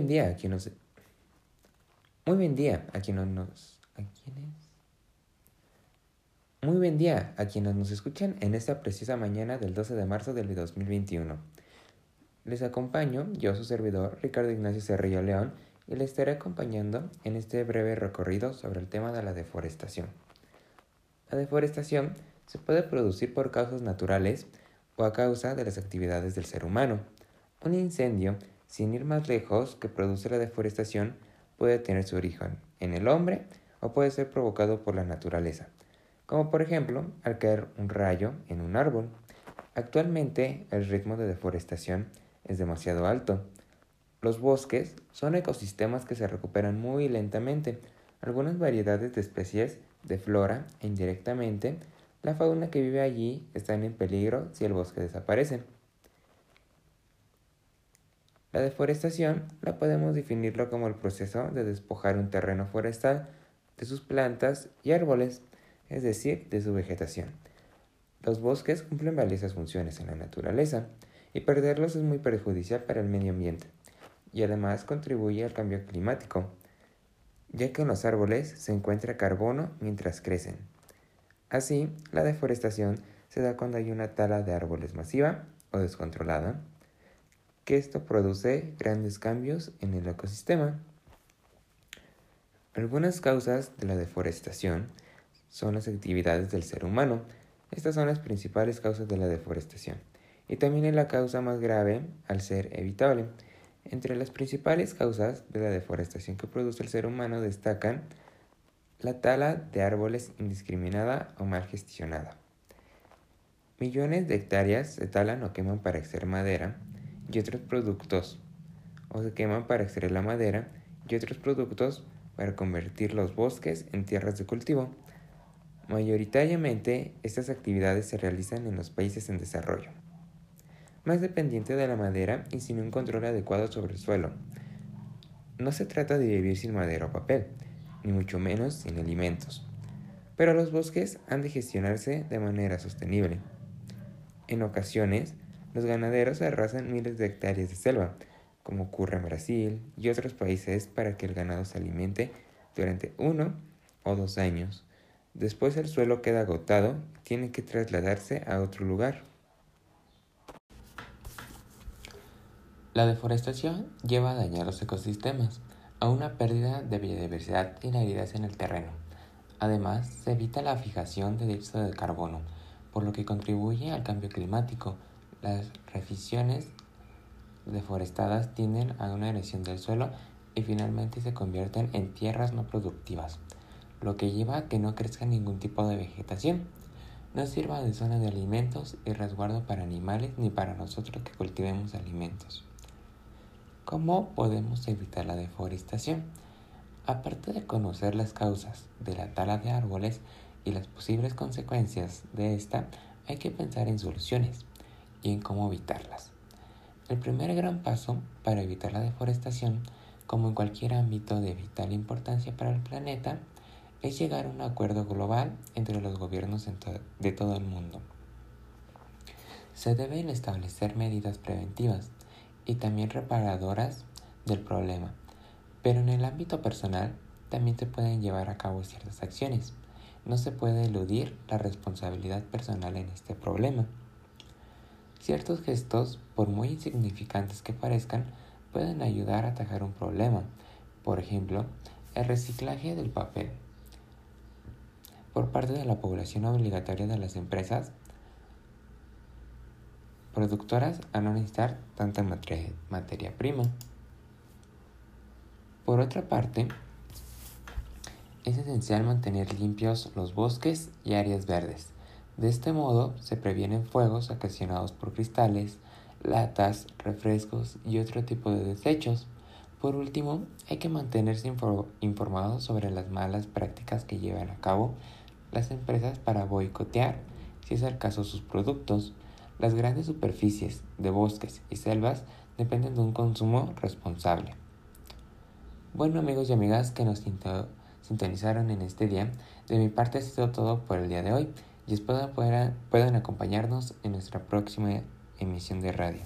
buen día a quien. Muy buen día a quienes nos... Muy buen día a quienes nos escuchan en esta preciosa mañana del 12 de marzo del 2021. Les acompaño, yo su servidor, Ricardo Ignacio Cerrillo León, y les estaré acompañando en este breve recorrido sobre el tema de la deforestación. La deforestación se puede producir por causas naturales o a causa de las actividades del ser humano. Un incendio, sin ir más lejos, que produce la deforestación puede tener su origen en el hombre o puede ser provocado por la naturaleza, como por ejemplo al caer un rayo en un árbol. Actualmente el ritmo de deforestación es demasiado alto. Los bosques son ecosistemas que se recuperan muy lentamente. Algunas variedades de especies de flora e indirectamente la fauna que vive allí están en peligro si el bosque desaparece. La deforestación la podemos definirlo como el proceso de despojar un terreno forestal de sus plantas y árboles, es decir, de su vegetación. Los bosques cumplen valiosas funciones en la naturaleza y perderlos es muy perjudicial para el medio ambiente y además contribuye al cambio climático, ya que en los árboles se encuentra carbono mientras crecen. Así, la deforestación se da cuando hay una tala de árboles masiva o descontrolada, que esto produce grandes cambios en el ecosistema. Algunas causas de la deforestación son las actividades del ser humano. Estas son las principales causas de la deforestación y también es la causa más grave al ser evitable. Entre las principales causas de la deforestación que produce el ser humano destacan la tala de árboles indiscriminada o mal gestionada. Millones de hectáreas se talan o queman para extraer madera y otros productos, o se queman para extraer la madera y otros productos para convertir los bosques en tierras de cultivo. Mayoritariamente, estas actividades se realizan en los países en desarrollo, más dependiente de la madera y sin un control adecuado sobre el suelo. No se trata de vivir sin madera o papel, ni mucho menos sin alimentos, pero los bosques han de gestionarse de manera sostenible. En ocasiones, los ganaderos arrasan miles de hectáreas de selva, como ocurre en Brasil y otros países para que el ganado se alimente durante uno o dos años. Después el suelo queda agotado tiene que trasladarse a otro lugar. La deforestación lleva a dañar los ecosistemas, a una pérdida de biodiversidad y la en el terreno. Además, se evita la fijación de dióxido de carbono, por lo que contribuye al cambio climático, las refisiones deforestadas tienden a una erosión del suelo y finalmente se convierten en tierras no productivas, lo que lleva a que no crezca ningún tipo de vegetación. No sirva de zona de alimentos y resguardo para animales ni para nosotros que cultivemos alimentos. ¿Cómo podemos evitar la deforestación? Aparte de conocer las causas de la tala de árboles y las posibles consecuencias de esta, hay que pensar en soluciones y en cómo evitarlas. El primer gran paso para evitar la deforestación, como en cualquier ámbito de vital importancia para el planeta, es llegar a un acuerdo global entre los gobiernos de todo el mundo. Se deben establecer medidas preventivas y también reparadoras del problema, pero en el ámbito personal también se pueden llevar a cabo ciertas acciones. No se puede eludir la responsabilidad personal en este problema. Ciertos gestos, por muy insignificantes que parezcan, pueden ayudar a atajar un problema. Por ejemplo, el reciclaje del papel. Por parte de la población obligatoria de las empresas productoras a no necesitar tanta materia prima. Por otra parte, es esencial mantener limpios los bosques y áreas verdes de este modo se previenen fuegos ocasionados por cristales, latas, refrescos y otro tipo de desechos. Por último, hay que mantenerse informados sobre las malas prácticas que llevan a cabo las empresas para boicotear, si es el caso, sus productos. Las grandes superficies de bosques y selvas dependen de un consumo responsable. Bueno amigos y amigas que nos sintonizaron en este día, de mi parte ha sido todo por el día de hoy y espero puedan, acompañarnos en nuestra próxima emisión de radio.